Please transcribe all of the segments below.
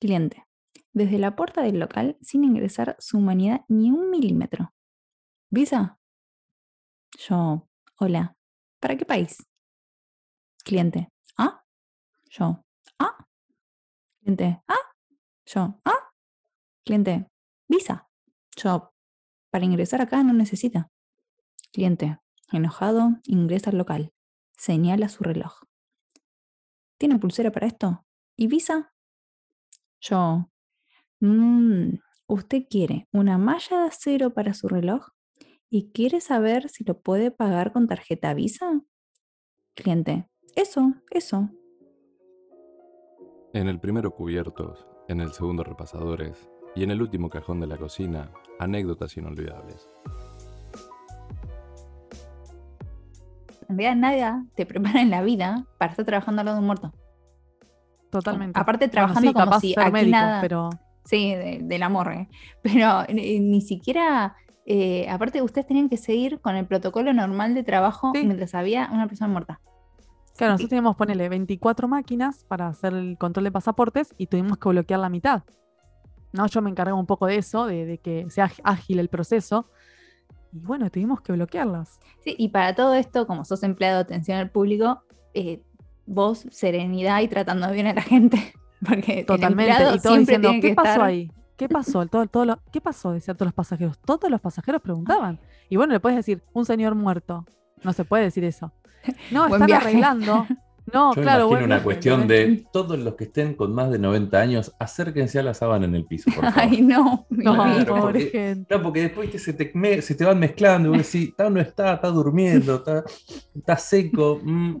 Cliente. Desde la puerta del local sin ingresar su humanidad ni un milímetro. ¿Visa? Yo. Hola. ¿Para qué país? Cliente. ¿Ah? Yo. ¿Ah? Cliente. ¿Ah? Yo. ¿Ah? Cliente. Visa. Yo. Para ingresar acá no necesita. Cliente. Enojado, ingresa al local. Señala su reloj. ¿Tiene pulsera para esto? ¿Y visa? Yo. "Mm, ¿Usted quiere una malla de acero para su reloj? ¿Y quiere saber si lo puede pagar con tarjeta Visa? Cliente. Eso, eso. En el primero cubiertos, en el segundo repasadores y en el último cajón de la cocina, anécdotas inolvidables. En realidad nada te prepara en la vida para estar trabajando al lado de un muerto. Totalmente. Aparte Bueno, trabajando sí, como si ser aquí médico, nada... pero Sí, de, de la morgue. Pero eh, ni siquiera... eh, aparte ustedes tenían que seguir con el protocolo normal de trabajo Sí. mientras había una persona muerta. claro, nosotros teníamos ponerle 24 máquinas para hacer el control de pasaportes y tuvimos que bloquear la mitad. No, yo me encargué un poco de eso, de, de que sea ágil el proceso. Y bueno, tuvimos que bloquearlas. Sí, y para todo esto, como sos empleado de atención al público, eh, vos serenidad y tratando bien a la gente. Porque Totalmente. el Y todos siempre diciendo, tiene ¿qué que pasó estar- ahí? ¿Qué pasó? Todo, todo lo- ¿Qué pasó? Decían todos los pasajeros. Todos los pasajeros preguntaban. Y bueno, le puedes decir, un señor muerto. No se puede decir eso. No, Buen están viaje. arreglando. No, Yo claro, imagino una viaje, cuestión de todos los que estén con más de 90 años, acérquense a la sábana en el piso, por favor. Ay, no. No. Claro, pobre porque- gente. No, porque después que se te, me- se te van mezclando, y vos decís, está o no está, está durmiendo, está, está seco. mm.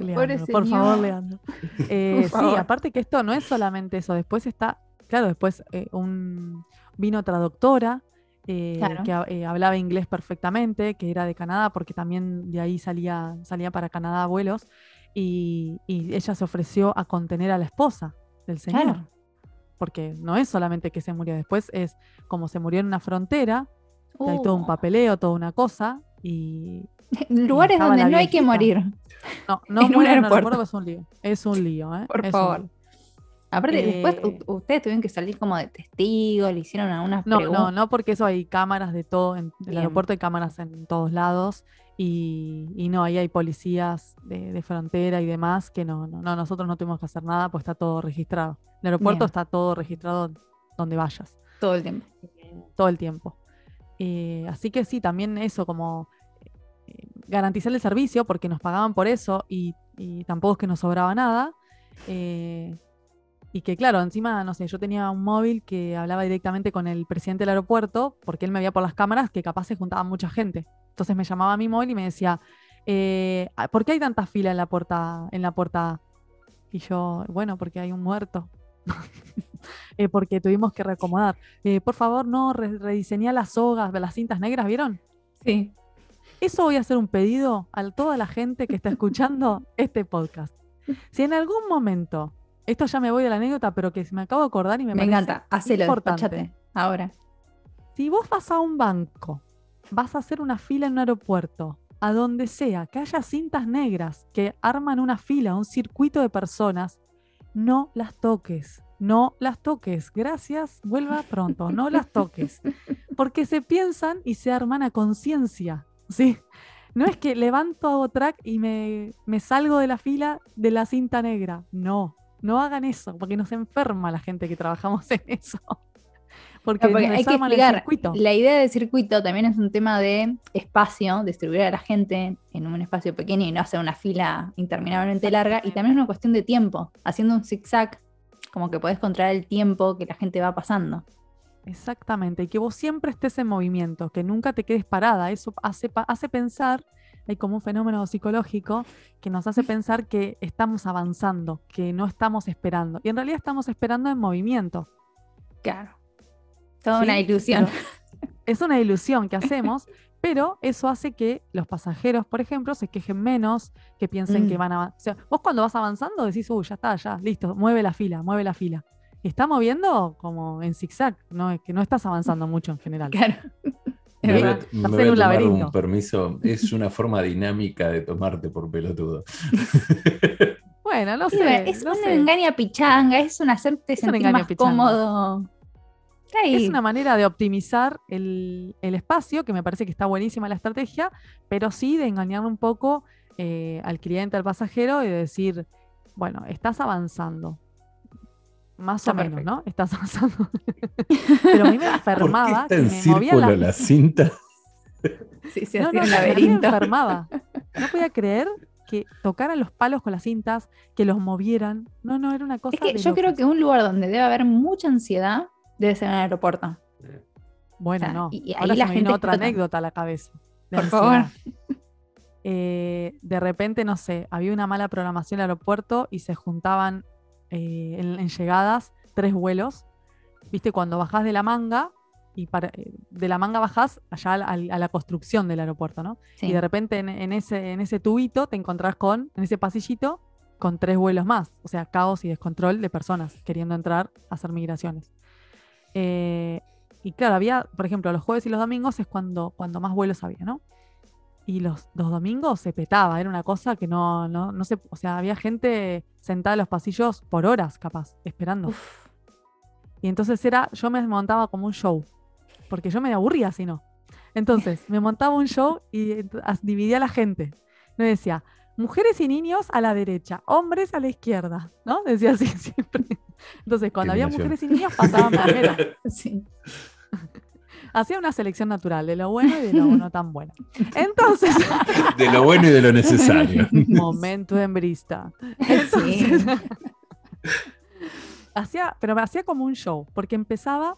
Leandro, por favor. Leandro. Eh, sí, favor. aparte que esto no es solamente eso. Después está, claro, después eh, un, vino otra doctora eh, Claro. que eh, hablaba inglés perfectamente, que era de Canadá, porque también de ahí salía, salía para Canadá vuelos. Y, y ella se ofreció a contener a la esposa del señor. Claro. Porque no es solamente que se murió, después es como se murió en una frontera, hay todo un Uh, papeleo, toda una cosa. Y, Lugares donde no hay que morir. no, no En un muera en el aeropuerto. es un lío. Es un lío, ¿eh? Por Es favor. Aparte, después Eh, ustedes tuvieron que salir como de testigos, le hicieron algunas No, no, preguntas. no, porque eso hay cámaras de todo, en el Bien. aeropuerto hay cámaras en todos lados y, y no, ahí hay policías de, de frontera y demás que no, no, no, nosotros no tuvimos que hacer nada, pues está todo registrado. El aeropuerto Bien. está todo registrado donde vayas, todo el tiempo. todo el tiempo. Eh, así que sí, también eso, como garantizar el servicio, porque nos pagaban por eso y, tampoco es que nos sobraba nada. eh, y que claro, encima, no sé, yo tenía un móvil que hablaba directamente con el presidente del aeropuerto, porque él me veía por las cámaras que capaz se juntaba mucha gente. Entonces me llamaba a mi móvil y me decía, eh, ah, ¿por qué hay tanta fila en la puerta, en la puerta? Y yo, bueno, porque hay un muerto. Eh, porque tuvimos que reacomodar. Por favor, no, re- las sogas, las cintas negras, ¿vieron? Sí. Eso voy a hacer un pedido a toda la gente que está escuchando este podcast. Si en algún momento, esto ya me voy de la anécdota, pero que me acabo de acordar y me, Me, parece encanta. Hacelo, importante. Ahora. Si vos vas a un banco, vas a hacer una fila en un aeropuerto, a donde sea, que haya cintas negras que arman una fila, un circuito de personas, no las toques. No las toques. Gracias, vuelva pronto. No las toques. Porque se piensan y se arman a conciencia. ¿Sí? No es que levanto, hago track y me, me salgo de la fila de la cinta negra. No, no hagan eso, porque nos enferma la gente que trabajamos en eso. Porque, No, porque hay que el explicar. circuito. La idea del circuito también es un tema de espacio, distribuir a la gente en un espacio pequeño y no hacer una fila interminablemente larga. Y también es una cuestión de tiempo. Haciendo un zigzag, como que podés controlar el tiempo que la gente va pasando. Exactamente, y que vos siempre estés en movimiento, que nunca te quedes parada. Eso hace, pensar, hay como un fenómeno psicológico que nos hace pensar que estamos avanzando, que no estamos esperando. Y en realidad estamos esperando en movimiento. Claro. Toda ¿sí? una ilusión. Pero Es una ilusión que hacemos, pero eso hace que los pasajeros, por ejemplo, se quejen menos, que piensen que Mm. van a... O sea, vos cuando vas avanzando decís, uy, ya está, ya, listo, mueve la fila, mueve la fila. Y está moviendo como en zigzag, no es que no estás avanzando mucho en general. Claro. Es Me voy a, me voy a un tomar laberinto. un permiso. Es una forma dinámica de tomarte por pelotudo. Bueno, no sé. es no un sé. engaña pichanga, es un hacerte sentir más pichanga. cómodo. Es una manera de optimizar el, el espacio, que me parece que está buenísima la estrategia, pero sí de engañar un poco eh, al cliente, al pasajero y de decir, bueno, estás avanzando. Más Está o menos, perfecto. ¿no? Estás avanzando. pero a mí me ¿Por qué enfermaba está que en me movían círculo las la cinta? Sí, sí, No, no, mí me laberinto. enfermaba. No podía creer que tocaran los palos con las cintas, que los movieran. No, no, era una cosa Es que de yo creo que un lugar donde debe haber mucha ansiedad debe ser en el aeropuerto. Bueno, o sea, no. y- y ahí Ahora la se me gente vino otra explota. anécdota a la cabeza. de Por favor. Eh, de repente, no sé, había una mala programación en el aeropuerto y se juntaban eh, en, en llegadas tres vuelos. Viste, cuando bajás de la manga y para- eh, de la manga bajás allá al- al- a, la construcción del aeropuerto, ¿no? Sí. Y de repente en, en ese, en ese tubito te encontrás con, en ese pasillito, con tres vuelos más. O sea, caos y descontrol de personas queriendo entrar a hacer migraciones. Eh, y claro, había, por ejemplo, los jueves y los domingos es cuando, cuando más vuelos había, ¿no? Y los, los domingos se petaba, era una cosa que no, no, no se, o sea, había gente sentada en los pasillos por horas, capaz, esperando. Uf, Y entonces era, yo me montaba como un show, porque yo me aburría si no. Entonces, me montaba un show y as- dividía a la gente. Me decía, mujeres y niños a la derecha, hombres a la izquierda, ¿no? Decía así siempre. Entonces, cuando había mujeres y niños, pasaban primero. sí. Hacía una selección natural de lo bueno y de lo no tan bueno. Entonces, De lo bueno y de lo necesario. momento en brista. Sí. hacía, pero me hacía como un show, porque empezaba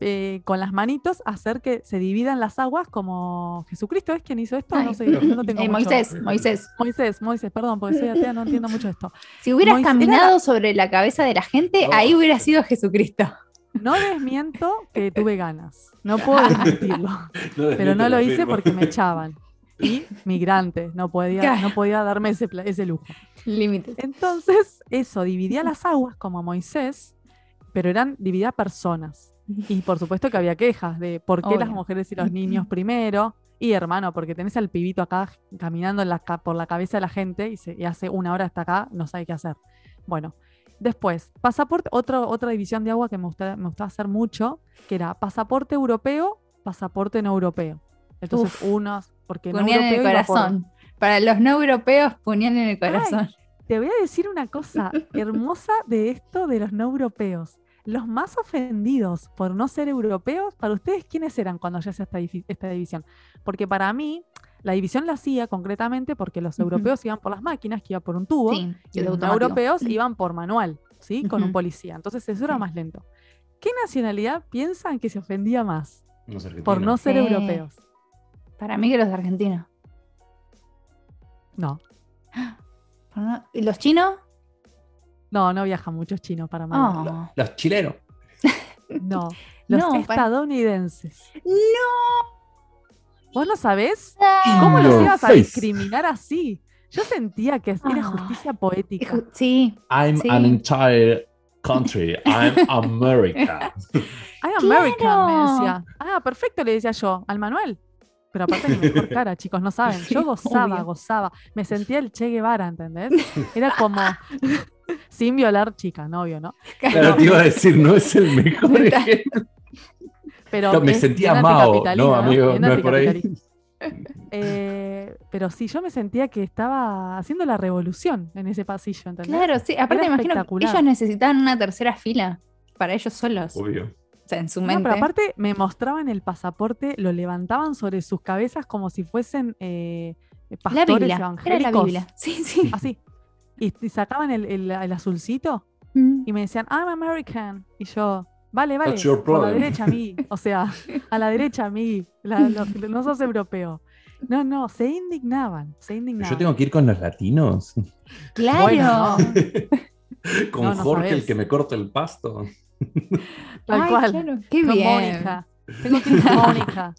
eh, con las manitos a hacer que se dividan las aguas como Jesucristo es quien hizo esto, no sé, no tengo Eh, mucho- Moisés, Moisés. Moisés, Moisés, perdón, porque soy atea, no entiendo mucho esto. Si hubieras Moisés- era caminado sobre la cabeza de la gente, Oh. ahí hubiera sido Jesucristo. No desmiento que tuve ganas, no puedo desmentirlo, pero no lo hice porque me echaban. Y migrante, no podía, no podía darme ese, pla- ese lujo. Límites. Entonces, eso, dividía las aguas como Moisés, pero eran dividía personas. Y por supuesto que había quejas de por qué las mujeres y los niños primero. Y hermano, porque tenés al pibito acá caminando en la ca- por la cabeza de la gente y, se- y hace una hora hasta acá, no sabe qué hacer. Bueno, después, pasaporte, otro, otra división de agua que me gustaba, me gustaba hacer mucho, que era pasaporte europeo, pasaporte no europeo. Entonces, Uf. unos, porque no Puñal en el europeo por- corazón. Para los no europeos, puñal en el corazón. Te voy a decir una cosa hermosa de esto de los no europeos. Los más ofendidos por no ser europeos, para ustedes, ¿quiénes eran cuando ya hacía esta, esta división? Porque para mí, la división la hacía concretamente porque los europeos iban por las máquinas, que iba por un tubo, Sí, y los automático. europeos iban por manual, ¿sí? Con un policía. Entonces eso era Sí. más lento. ¿Qué nacionalidad piensan que se ofendía más Los por no ser Sí. europeos? Para mí que los argentinos. No, ¿Y los chinos? no, no viajan muchos chinos para Miami. Oh. Los chilenos. No, los No, estadounidenses. ¡No! ¿Vos no sabés? ¿Cómo In los ibas a discriminar así? Yo sentía que era Ah. justicia poética. Sí, I'm Sí. an entire country. I'm America. Ay, American, me decía. Ah, perfecto, le decía yo, al Manuel. Pero aparte mi mejor cara, chicos, no saben. Sí, yo gozaba, obvio. gozaba. Me sentía el Che Guevara, ¿entendés? Era como sin violar chicas, novio, ¿no? Claro, te iba a decir, no es el mejor ejemplo. Pero No, me sentía Mao, no, amigo, no es por ahí. Eh, pero sí, yo me sentía que estaba haciendo la revolución en ese pasillo, ¿entendés? claro, sí. Aparte, Era me imagino que ellos necesitaban una tercera fila para ellos solos. Obvio. O sea, en su No, mente. pero aparte me mostraban el pasaporte, lo levantaban sobre sus cabezas como si fuesen eh, la pastores Biblia. Era la Biblia. Sí, sí. Así. Y, y sacaban el, el- el azulcito Mm. y me decían, I'm American. Y yo, vale, vale, That's your por la derecha a mí. O sea, a la derecha a mí. La- lo- no sos europeo. No, no, se indignaban, se indignaban. Yo tengo que ir con los latinos. Claro. Bueno, Con No, no Jorge, el que me corta el pasto. Tal Ay, cual. claro. Qué Con bien. Mónica. Tengo que ir con Mónica.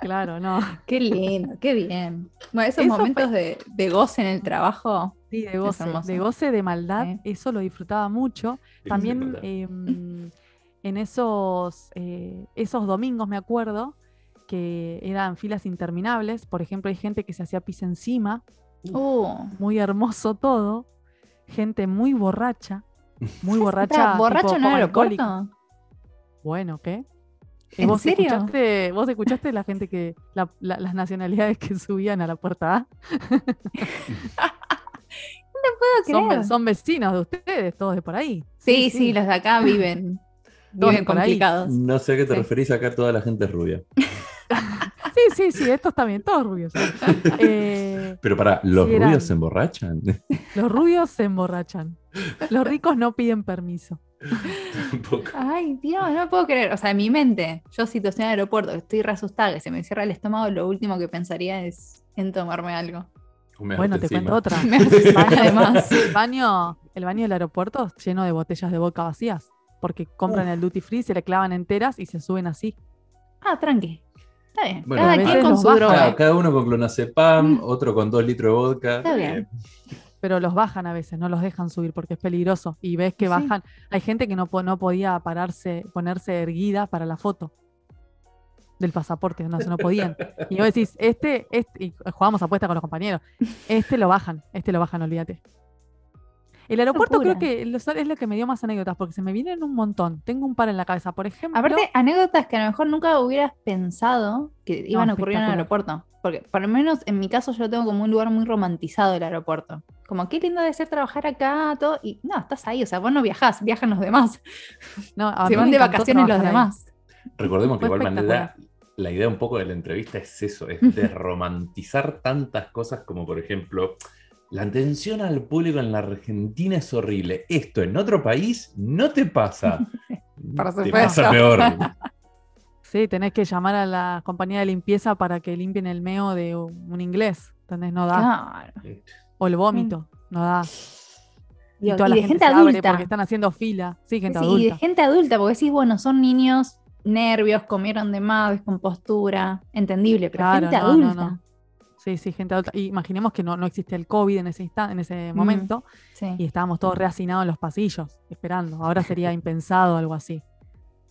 Claro, no. Qué lindo, qué bien. Bueno, esos Eso fue- momentos de, de goce en el trabajo. Sí, de goce, de goce, de maldad, Sí. eso lo disfrutaba mucho. También en esos, eh, esos domingos me acuerdo que eran filas interminables. Por ejemplo, hay gente que se hacía pis encima, Uh, muy hermoso todo. gente muy borracha, muy borracha. ¿Borracho el alcohólica. Bueno, ¿qué? ¿Y ¿En vos serio? escuchaste, vos escuchaste la gente que, la- la- las nacionalidades que subían a la puerta A? puedo Son, ve- creer. son vecinos de ustedes, todos de por ahí. Sí, sí, los de acá viven, Todos ahí. complicados. No sé a qué te Sí. referís acá, toda la gente es rubia. Sí, sí, sí, estos también, todos rubios. Eh, Pero para, ¿los Sí, rubios se emborrachan? los rubios se emborrachan. Los ricos no piden permiso. Tampoco. Ay, Dios, no puedo creer. O sea, en mi mente, yo situación de aeropuerto, estoy re asustada, que se me cierra el estómago, lo último que pensaría es en tomarme algo. Bueno, te encima. cuento otra. Además. El baño, el baño del aeropuerto es lleno de botellas de vodka vacías. Porque compran el duty free, se le clavan enteras y se suben así. Ah, tranqui. Está bien. Bueno, Cada a quien veces con los su bajan. droga. Cada, cada uno con clonazepam, Mm. otro con dos litros de vodka. Está bien. Pero los bajan a veces, no los dejan subir porque es peligroso. Y ves que Sí. bajan. Hay gente que no podía pararse, ponerse erguida para la foto del pasaporte, no, no podían. Y vos decís, este, este, y jugamos apuesta con los compañeros, este lo bajan, este lo bajan, olvídate. El aeropuerto creo que es lo que me dio más anécdotas, porque se me vienen un montón. Tengo un par en la cabeza. Por ejemplo, Aparte, anécdotas que a lo mejor nunca hubieras pensado que iban a ocurrir en el aeropuerto. Porque, por lo menos en mi caso, yo lo tengo como un lugar muy romantizado el aeropuerto. Como, qué lindo debe ser trabajar acá, todo. Y no, estás ahí, o sea, vos no viajás, viajan los demás. no, a Se van de vacaciones los ahí. demás. Recordemos que de igual manera la idea un poco de la entrevista es eso, es de romantizar tantas cosas como por ejemplo, la atención al público en la Argentina es horrible. Esto en otro país no te pasa. Te pasa peor. Sí, tenés que llamar a la compañía de limpieza para que limpien el meo de un inglés. ¿Entendés? No da. Claro. O el vómito. No da. Y, toda y la de gente, adulta. porque están haciendo fila. Sí, gente Sí, y de adulta. gente adulta, porque decís, bueno, son niños, nervios, comieron de más, descompostura, entendible, pero Claro, gente no, no, adulta. no. Sí, sí, gente adulta. Y imaginemos que no, no existía el COVID en ese, insta- en ese Mm. momento Sí. y estábamos todos reacinados en los pasillos, esperando. Ahora sería impensado algo así.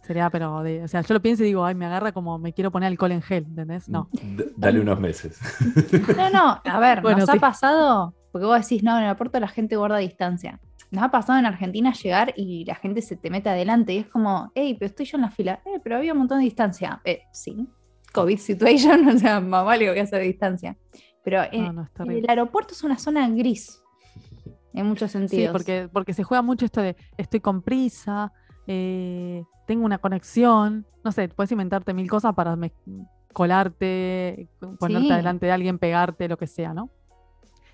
Sería, pero, de, o sea, yo lo pienso y digo, ay, me agarra como me quiero poner alcohol en gel, ¿entendés? No. D- dale unos meses. No, no, a ver, Bueno, nos sí. ha pasado, porque vos decís, no, en el aeropuerto la gente guarda distancia. Nos ha pasado en Argentina llegar y la gente se te mete adelante y es como, hey, pero estoy yo en la fila, eh, pero había un montón de distancia. Eh, sí, COVID situation, o sea, vale que voy a hacer distancia. Pero en, No, no, es en terrible. el aeropuerto es una zona gris, en muchos Sí, sentidos. porque, porque se juega mucho esto de estoy con prisa, eh, tengo una conexión, no sé, puedes inventarte mil cosas para colarte, ponerte Sí. adelante de alguien, pegarte, lo que sea, ¿no?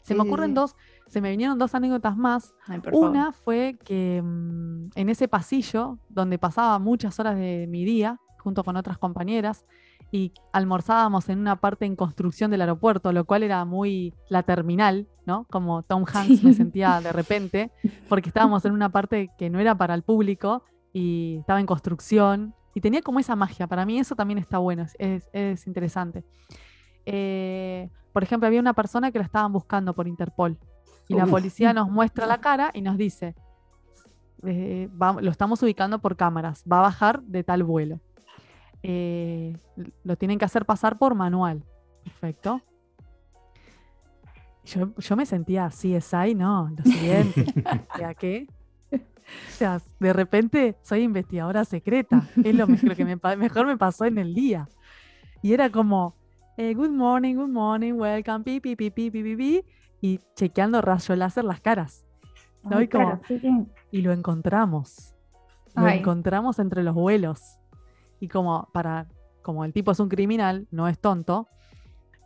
Se Sí, me sí, ocurren sí. dos, se me vinieron dos anécdotas más. Ay, por favor. Una fue que mm, en ese pasillo, donde pasaba muchas horas de mi día, junto con otras compañeras, y almorzábamos en una parte en construcción del aeropuerto, lo cual era muy la terminal, ¿no? Como Tom Hanks me sentía de repente, porque estábamos en una parte que no era para el público y estaba en construcción, y tenía como esa magia. Para mí eso también está bueno, es, es- es interesante. Eh, por ejemplo, había una persona que la estaban buscando por Interpol. Y la Uf. policía nos muestra la cara y nos dice, eh, va- lo estamos ubicando por cámaras, va a bajar de tal vuelo. Eh, lo tienen que hacer pasar por manual. Perfecto. Yo, yo me sentía CSI, no, lo siguiente. ¿Ya qué? O sea, de repente soy investigadora secreta. Es lo, me- lo que me mejor me pasó en el día. Y era como, eh, good morning, good morning, welcome, pi, pi, pi, pi, pi, pi, pi, y chequeando rayo láser las caras. ¿no? Ay, Y como- claro, sí, sí. y lo encontramos. Lo Ay. encontramos entre los vuelos. Y como para, como el tipo es un criminal, no es tonto,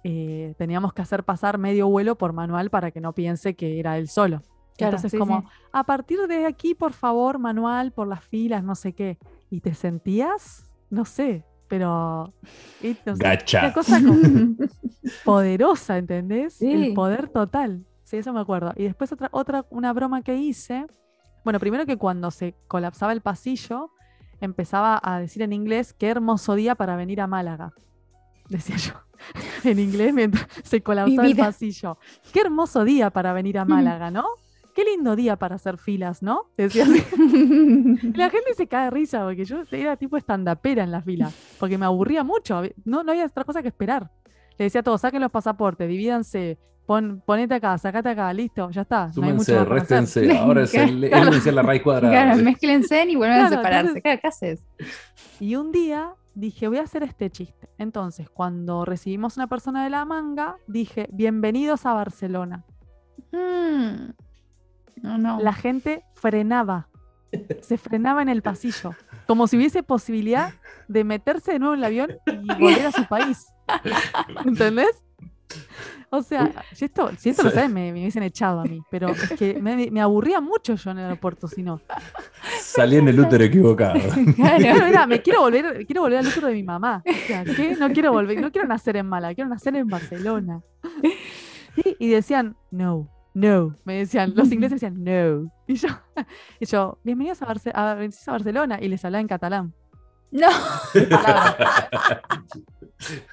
eh, teníamos que hacer pasar medio vuelo por manual para que no piense que era él solo. Claro, Entonces, sí, como, sí. a partir de aquí, por favor, manual, por las filas, no sé qué. ¿Y te sentías? No sé, pero... y, no sé, Gacha. Una cosa como poderosa, ¿entendés? Sí. El poder total. Sí, eso me acuerdo. Y después otra, otra, una broma que hice. Bueno, primero que cuando se colapsaba el pasillo, empezaba a decir en inglés, qué hermoso día para venir a Málaga. Decía yo. En inglés mientras se colapsaba el pasillo. Qué hermoso día para venir a Málaga, ¿no? Qué lindo día para hacer filas, ¿no? Decía así. La gente se cae de risa porque yo era tipo estandapera en la fila, porque me aburría mucho, no, no había otra cosa que esperar. Le decía a todos, saquen los pasaportes, divídanse pon, ponete acá, sacate acá, listo, ya está. no hay mucho Súmense, hacer. réstense. Ahora es el, es Claro. vencer la raíz cuadrada. Claro, mezclense y vuelven a Claro, separarse. entonces- Claro, ¿Qué haces? Y un día dije, voy a hacer este chiste. Entonces, cuando recibimos una persona de la manga, dije, bienvenidos a Barcelona. Mm. No, no. La gente frenaba, se frenaba en el pasillo, como si hubiese posibilidad de meterse de nuevo en el avión y volver a su país. ¿Entendés? O sea, si esto, si esto lo sabes, me, me hubiesen echado a mí, pero es que me, me aburría mucho yo en el aeropuerto, si no. Salí en el útero equivocado. Claro, era, me quiero volver, quiero volver al útero de mi mamá. O sea, ¿qué? No quiero volver, no quiero nacer en Mala, quiero nacer en Barcelona. Sí, y decían, no, no. Me decían, los ingleses decían, no. Y yo, y yo bienvenidos a, Barce- a, bienvenidos a Barcelona. Y les hablaba en catalán. No.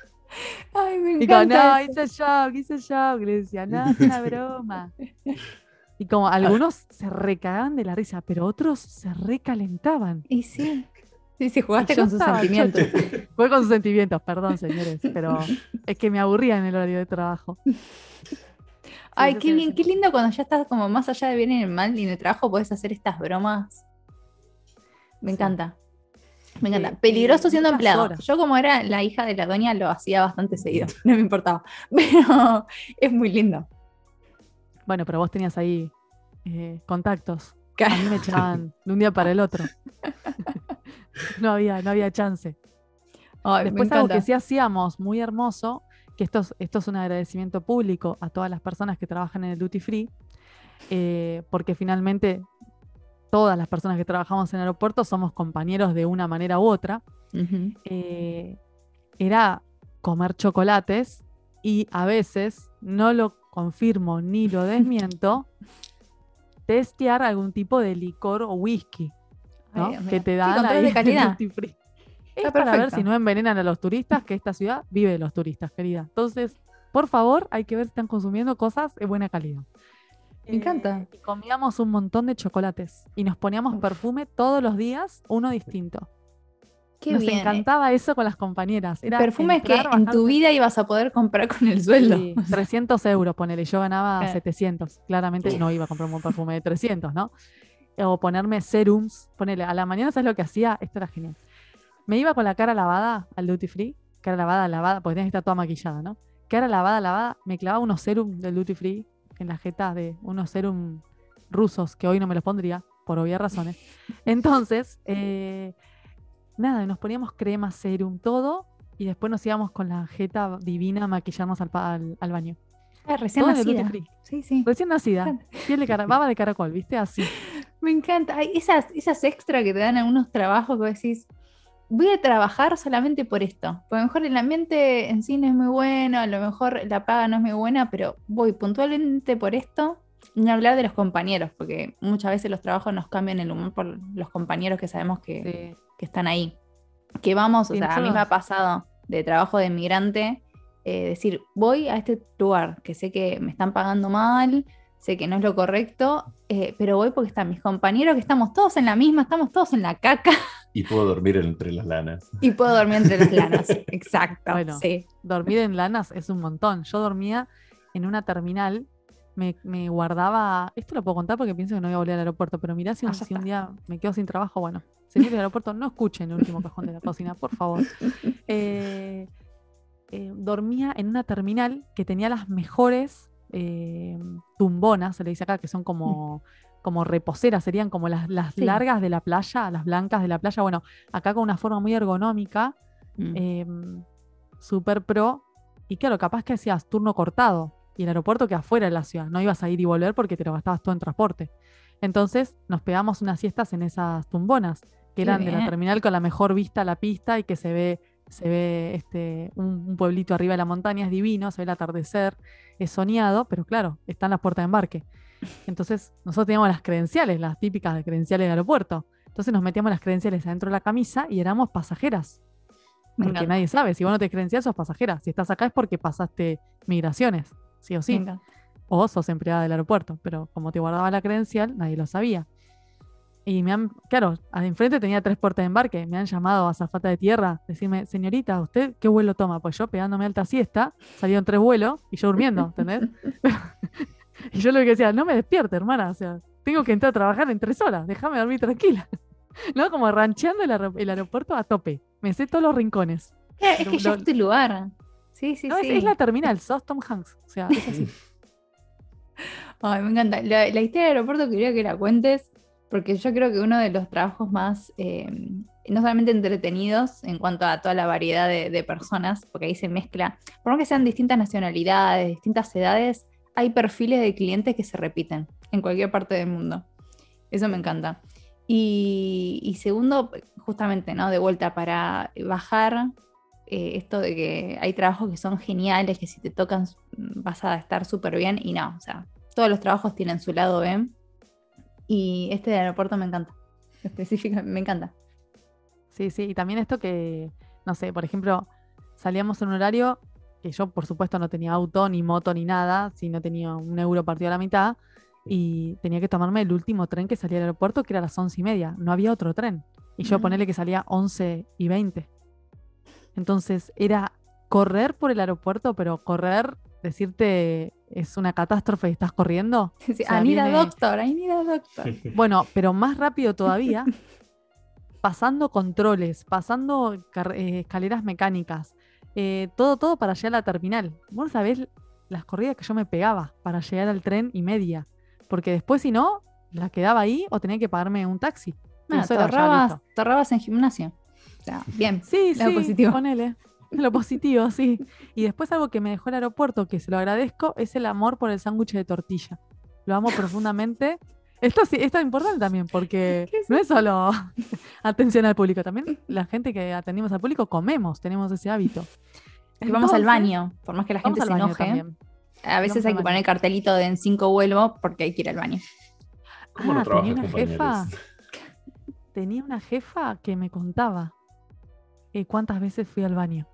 Ay, me Y como, encanta. no, it's a joke. Y le decía, no, es una broma. Y como algunos se recagaban de la risa, pero otros se recalentaban. Y sí. Sí, sí, jugaste Y con sus estaba sentimientos. Fue con sus sentimientos, perdón, señores, pero es que me aburría en el horario de trabajo. Ay, Sí, qué bien, qué lindo cuando ya estás como más allá de bien y el mal y en el trabajo puedes hacer estas bromas. Me Sí. encanta. Me encanta. Peligroso siendo empleado. Yo como era la hija de la doña lo hacía bastante seguido. No me importaba. Pero es muy lindo. Bueno, pero vos tenías ahí eh, contactos. A mí me echaban de un día para el otro. No había, no había chance. Ay, Después algo que sí hacíamos muy hermoso, que esto es, esto es un agradecimiento público a todas las personas que trabajan en el Duty Free, eh, porque finalmente todas las personas que trabajamos en el aeropuerto somos compañeros de una manera u otra. Ujú. eh, era comer chocolates y a veces, no lo confirmo ni lo desmiento, testear algún tipo de licor o whisky Ay, ¿no? Dios que te Sí, dan control ahí de en calidad. Está Es para ver si no envenenan a los turistas, que esta ciudad vive de los turistas, querida. Entonces, por favor, hay que ver si están consumiendo cosas de buena calidad. Me encanta. Eh, y comíamos un montón de chocolates y nos poníamos Uf. perfume todos los días, uno distinto. Qué nos bien. eh. encantaba eso con las compañeras. Era Perfumes que en tu vida ibas a poder comprar con el sueldo. Sí, 300 euros, ponele. Yo ganaba Claro. 700. Claramente no iba a comprar un perfume de 300, ¿no? O ponerme serums. Ponele, a la mañana, ¿sabes lo que hacía? Esto era genial. Me iba con la cara lavada al duty free. Cara lavada, lavada, porque tenés que estar toda maquillada, ¿no? Cara lavada, lavada. Me clavaba unos serums del duty free en la jeta de unos serum rusos que hoy no me los pondría, por obvias razones. Entonces, eh, nada, nos poníamos crema, serum, todo. Y después nos íbamos con la jeta divina a maquillarnos al, pa- al- al baño. Ah, recién Todo nacida. Sí, sí. Recién nacida, piel de cara, baba de caracol, ¿viste? Así. Me encanta. Ay, esas, esas extra que te dan algunos trabajos que decís, voy a trabajar solamente por esto. Porque a lo mejor el ambiente en sí no es muy bueno, a lo mejor la paga no es muy buena, pero voy puntualmente por esto. Ni hablar de los compañeros, porque muchas veces los trabajos nos cambian el humor por los compañeros que sabemos que, Sí. que están ahí. Que vamos, o sea, a mí me ha pasado de trabajo de migrante, eh, decir, voy a este lugar, que sé que me están pagando mal, sé que no es lo correcto, eh, pero voy porque están mis compañeros, que estamos todos en la misma, estamos todos en la caca Y puedo dormir entre las lanas. y puedo dormir entre las lanas. Exacto, Bueno. sí. Dormir en lanas es un montón. Yo dormía en una terminal, me, me guardaba. Esto lo puedo contar porque pienso que no voy a volver al aeropuerto, pero mirá si un, Ah, si un día me quedo sin trabajo, bueno. Señores del aeropuerto, no escuchen el último cajón de la cocina, por favor. Eh, eh, dormía en una terminal que tenía las mejores eh, tumbonas, se le dice acá, que son como, como reposeras, serían como las, las Sí. largas de la playa, las blancas de la playa. Bueno, acá con una forma muy ergonómica, Mm. em, super pro. Y claro, capaz que hacías turno cortado y el aeropuerto que afuera de la ciudad. No ibas a ir y volver porque te lo gastabas todo en transporte. Entonces nos pegamos unas siestas en esas tumbonas, que Qué eran de la terminal con la mejor vista a la pista y que se ve, se ve este, un, un pueblito arriba de la montaña, es divino, se ve el atardecer, es soñado, pero claro, están las puertas de embarque. Entonces nosotros teníamos las credenciales, las típicas de credenciales del aeropuerto. Entonces nos metíamos las credenciales adentro de la camisa y éramos pasajeras. Me Porque encanta, nadie sabe, si vos no te credencias sos pasajera. Si estás acá es porque pasaste migraciones, sí o sí. O sos empleada del aeropuerto, pero como te guardaba la credencial, nadie lo sabía. Y me han, claro, al enfrente tenía tres puertas de embarque. Me han llamado a zafata de tierra, decirme, señorita, ¿usted qué vuelo toma? Pues yo pegándome alta siesta, salieron tres vuelos y yo durmiendo, ¿entendés? y yo lo que decía, no me despierte, hermana, o sea, tengo que entrar a trabajar en tres horas, déjame dormir tranquila. ¿No? Como rancheando el, aer- el aeropuerto a tope. Me sé todos los rincones. Eh, Es que Lo- ya lo- es tu lugar. Sí, sí, No, es, sí. es la terminal, sos Tom Hanks. O sea, es así. Ay, me encanta. La, la historia del aeropuerto quería que la cuentes, porque yo creo que uno de los trabajos más, eh, no solamente entretenidos en cuanto a toda la variedad de, de personas, porque ahí se mezcla, por más que sean distintas nacionalidades, distintas edades, hay perfiles de clientes que se repiten en cualquier parte del mundo. Eso me encanta. Y, segundo, justamente, ¿no? De vuelta para bajar eh, esto de que hay trabajos que son geniales, que si te tocan mm, vas a estar súper bien y no, o sea, todos los trabajos tienen su lado B y este de aeropuerto me encanta, específicamente me encanta. Sí, sí, y también esto que, no sé, por ejemplo, salíamos en un horario que yo, por supuesto, no tenía auto, ni moto, ni nada, si no tenía un euro partido a la mitad, y tenía que tomarme el último tren que salía al aeropuerto, que era a las once y media, no había otro tren, y yo Mm. ponerle que salía 11 y 20. Entonces era correr por el aeropuerto, pero correr, decirte, es una catástrofe y estás corriendo. Sí, O sea, I need a viene- doctor, I need a doctor. Bueno, pero más rápido todavía, pasando controles, pasando eh, escaleras mecánicas, eh, todo, todo para llegar a la terminal. Vos sabés las corridas que yo me pegaba para llegar al tren y media, porque después si no, la quedaba ahí o tenía que pagarme un taxi. Ah, eso te, ahorrabas, te ahorrabas en gimnasio. O sea, bien. Sí, Lado sí, positivo. ponele. Lo positivo, sí. Y después algo que me dejó el aeropuerto, que se lo agradezco, es el amor por el sándwich de tortilla. Lo amo profundamente. Esto sí, esto es importante también, porque ¿Qué es no es solo atención al público, también la gente que atendimos al público comemos, tenemos ese hábito. Y vamos al Entonces, baño, por más que la gente se enoje. también. A veces Vamos hay que poner cartelito de en 5 vuelvo porque hay que ir al baño. ¿Cómo no Ah, trabajas tenía una jefa, tenía una jefa que me contaba eh, cuántas veces fui al baño.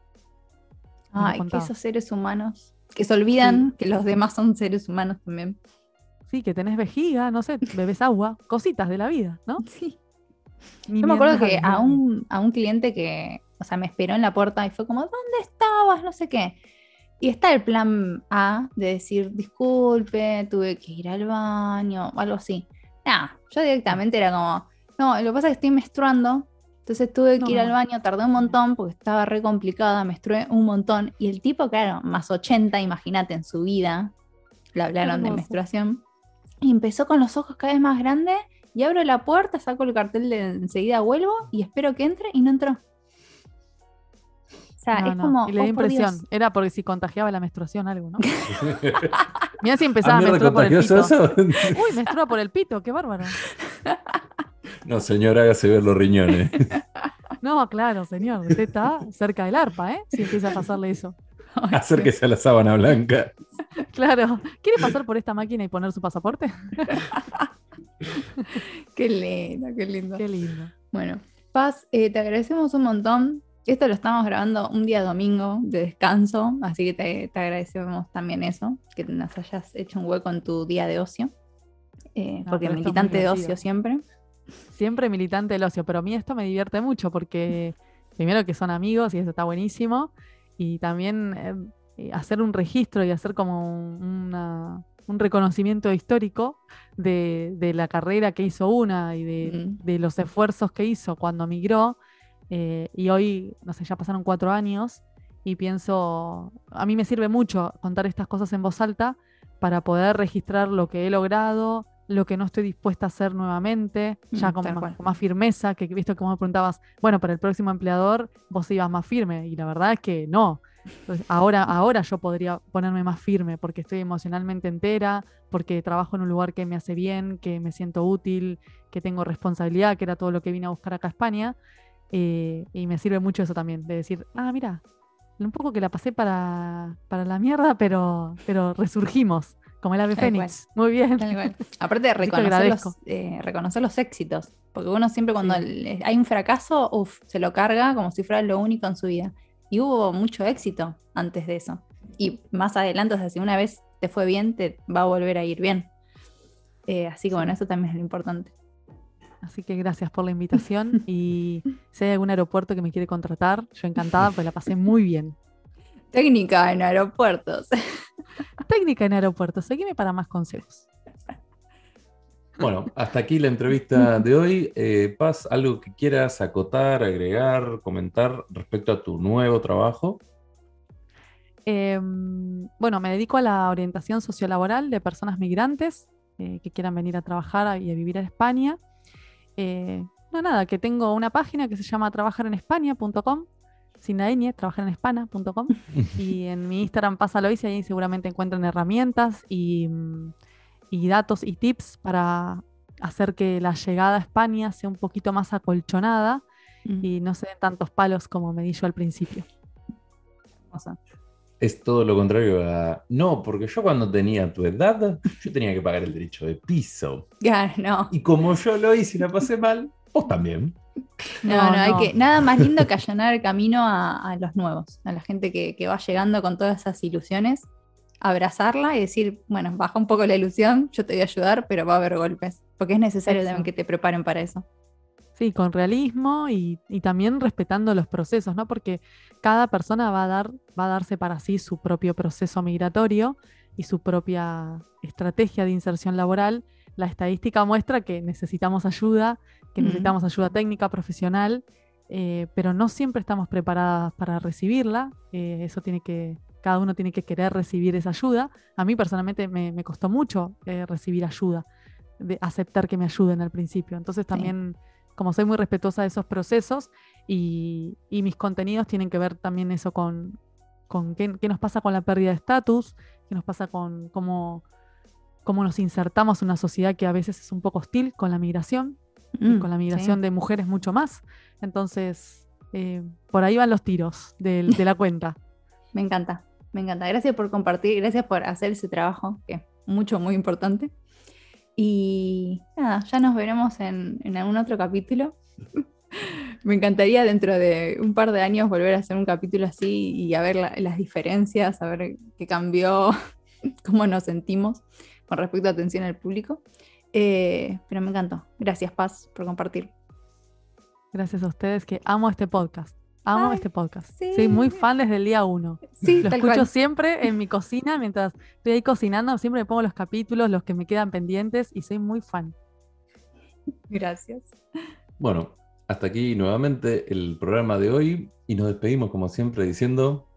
Ay, que esos seres humanos que se olvidan que los demás son seres humanos también. Sí, que tenés vejiga, no sé, bebes agua, cositas de la vida, ¿no? Sí. Yo me acuerdo que a un, a un cliente que, o sea, me esperó en la puerta y fue como, ¿dónde estabas? No sé qué. Y está el plan A de decir, disculpe, tuve que ir al baño, o algo así. Nah, yo directamente era como, no, lo que pasa es que estoy menstruando, entonces tuve No, que ir al baño, tardé un montón porque estaba re complicada, menstrué un montón. Y el tipo, claro, más 80, imagínate, en su vida, le hablaron de menstruación. Y empezó con los ojos cada vez más grandes y abro la puerta, saco el cartel de enseguida vuelvo y espero que entre y no entró. O sea, No, es no, como. Y le di oh, impresión. Era porque si contagiaba la menstruación algo, ¿no? Mira si empezaba a menstruar por el pito. eso. Uy, menstrua por el pito, qué bárbaro. No, señor, hágase ver los riñones. No, claro, señor. Usted está cerca del arpa, ¿eh? Si empieza a pasarle eso. Ay, Acérquese a la sábana blanca. Claro. ¿Quiere pasar por esta máquina y poner su pasaporte? Qué lindo, qué lindo. Qué lindo. Bueno, Paz, eh, te agradecemos un montón. Esto lo estamos grabando un día domingo de descanso, así que te, te agradecemos también eso, que nos hayas hecho un hueco en tu día de ocio. Eh, No, porque militante de ocio siempre. Siempre militante del ocio, pero a mí esto me divierte mucho porque primero que son amigos y eso está buenísimo. Y también eh, hacer un registro y hacer como un, una- un reconocimiento histórico de, de la carrera que hizo una y de, Mm. de los esfuerzos que hizo cuando migró. eh, y hoy, no sé, ya pasaron cuatro años y pienso, a mí me sirve mucho contar estas cosas en voz alta para poder registrar lo que he logrado, lo que no estoy dispuesta a hacer nuevamente, ya Mm, con tal más, con más firmeza, que visto que vos me preguntabas, bueno, para el próximo empleador vos ibas más firme, y la verdad es que no. Entonces, ahora, ahora yo podría ponerme más firme porque estoy emocionalmente entera, porque trabajo en un lugar que me hace bien, que me siento útil, que tengo responsabilidad, que era todo lo que vine a buscar acá a España. eh, y me sirve mucho eso también, de decir, ah, mira, un poco que la pasé para, para la mierda, pero, pero resurgimos, como el ave Tal fénix. Muy bien. Tal cual. Aparte de reconocer los, eh, reconocer los éxitos, porque uno siempre cuando Sí. hay un fracaso, uf, se lo carga como si fuera lo único en su vida. Y hubo mucho éxito antes de eso. Y más adelante, o sea, si una vez te fue bien, te va a volver a ir bien. Eh, así que bueno, eso también es lo importante. Así que gracias por la invitación y si hay algún aeropuerto que me quiere contratar, yo encantada, pues la pasé muy bien. Técnica en aeropuertos. Técnica en aeropuertos, seguime para más consejos. Bueno, hasta aquí la entrevista de hoy. Eh, Paz, algo que quieras acotar, agregar, comentar respecto a tu nuevo trabajo. Em, bueno, me dedico a la orientación sociolaboral de personas migrantes eh, que quieran venir a trabajar y a vivir en España. Eh, no, nada, que tengo una página que se llama trabajarenespaña.com, sin la ñ, trabajarenespaña.com. y en mi Instagram pásalo y ahí seguramente encuentran herramientas y, mm, y datos y tips para hacer que la llegada a España sea un poquito más acolchonada Mm. y no se den tantos palos como me di yo al principio. Hermoso. Es todo lo contrario a. No, porque yo cuando tenía tu edad, yo tenía que pagar el derecho de piso. Ya, no. Y como yo lo hice y la pasé mal, vos también. No, no, hay que. Nada más lindo que allanar el camino a, a los nuevos, a la gente que, que va llegando con todas esas ilusiones, abrazarla y decir, bueno, baja un poco la ilusión, yo te voy a ayudar, pero va a haber golpes. Porque es necesario Eso. también que te preparen para eso. Sí, con realismo y, y también respetando los procesos, ¿no? Porque cada persona va a, dar, va a darse para sí su propio proceso migratorio y su propia estrategia de inserción laboral. La estadística muestra que necesitamos ayuda, que necesitamos ayuda técnica, profesional, eh, pero no siempre estamos preparadas para recibirla. eh, eso tiene que, cada uno tiene que querer recibir esa ayuda. A mí personalmente me, me costó mucho eh, recibir ayuda, de aceptar que me ayuden al principio. Entonces también como soy muy respetuosa de esos procesos y, y mis contenidos tienen que ver también eso con, con qué, qué nos pasa con la pérdida de estatus, qué nos pasa con cómo, cómo nos insertamos en una sociedad que a veces es un poco hostil con la migración, y Mm, con la sí. migración de mujeres mucho más. Entonces, eh, por ahí van los tiros de la cuenta. Me encanta, me encanta. Gracias por compartir, gracias por hacer ese trabajo, que es mucho, muy importante. Y nada, ya nos veremos en, en algún otro capítulo. Me encantaría dentro de un par de años volver a hacer un capítulo así y a ver la- las diferencias, a ver qué cambió, cómo nos sentimos con respecto a atención al público. Eh, pero me encantó. Gracias, Paz, por compartir. Gracias a ustedes que amo este podcast. Amo Ay, este podcast. sí. Soy muy fan desde el día uno. Sí, Lo escucho cual. siempre en mi cocina mientras estoy ahí cocinando. Siempre me pongo los capítulos, los que me quedan pendientes y soy muy fan. Gracias. Bueno, hasta aquí nuevamente el programa de hoy y nos despedimos como siempre diciendo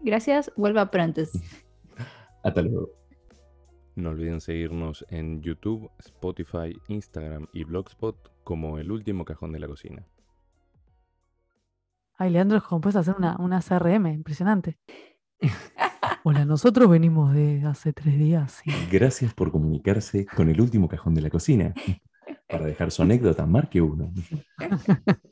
Gracias, vuelva pronto. hasta luego. No olviden seguirnos en YouTube, Spotify, Instagram y Blogspot como El Último Cajón de la Cocina. Ay, Leandro, ¿cómo puedes hacer una, una CRM? Impresionante. Hola, nosotros venimos de hace tres días. y- Gracias por comunicarse con el último cajón de la cocina. Para dejar su anécdota, marque uno.